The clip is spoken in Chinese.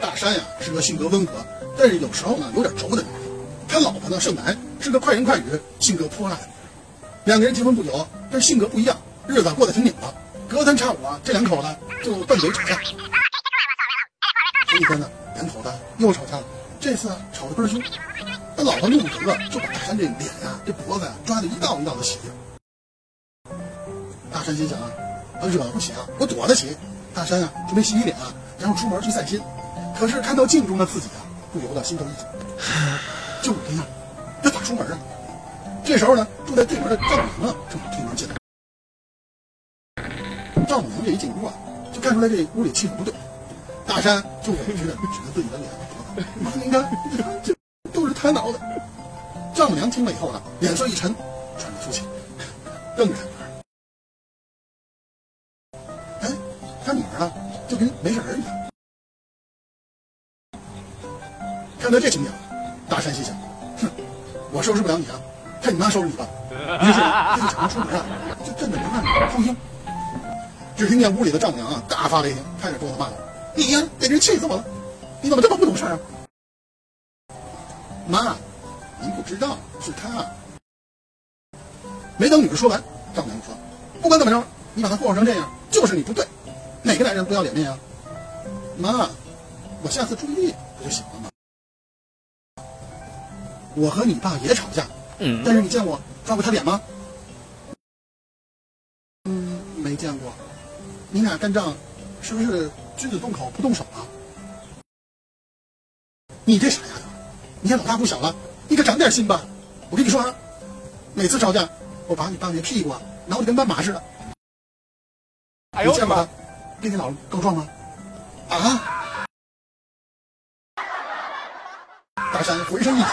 大山呀是个性格温和，但是有时候呢有点轴的人。他老婆呢盛楠是个快人快语、性格泼辣的。两个人结婚不久，但是性格不一样，日子过得挺拧巴。隔三差五啊，这两口子就拌嘴吵架。前几天呢，两口子又吵架了，这次啊吵得倍儿凶。他老婆怒不可遏，就把大山这脸呀、这脖子呀抓得一道一道的血。大山心想啊，我惹不起啊，我躲得起。大山啊准备洗洗脸啊，然后出门去散心。可是看到镜中的自己啊，不由得心头一紧。就我这样，这咋出门啊？这时候呢，住在对门的丈母娘啊，正好推门进来。丈母娘这一进屋啊，就看出来这屋里气氛不对。大山就委屈的指着自己的脸说：“妈，您看，这都是他挠的。”丈母娘听了以后呢，脸色一沉，喘着粗气，瞪着他就跟没事人一样。看到这情景，大山心想：哼，我收拾不了你啊，看你妈收拾你吧。于是他就抢着出门啊，就震得连那女儿抽音。只听见屋里的丈母娘啊，大发雷霆，拍着桌子骂道：“你呀，简直气死我了！你怎么这么不懂事啊？”妈，您不知道是他。没等女儿说完，丈母娘就说：“不管怎么着，你把他祸成这样，就是你不对。哪个男人不要脸面啊？妈，我下次注意不就行了吗？我和你爸也吵架，嗯但是你见我抓过他脸吗？嗯，没见过。你俩干仗，是不是君子动口不动手啊？你这傻丫头，你也老大不小了，你可长点心吧！我跟你说啊，每次吵架，我把你爸那屁股啊挠得跟斑马似的。哎呦我的妈跟你姥告状吗？啊！大山浑身一紧，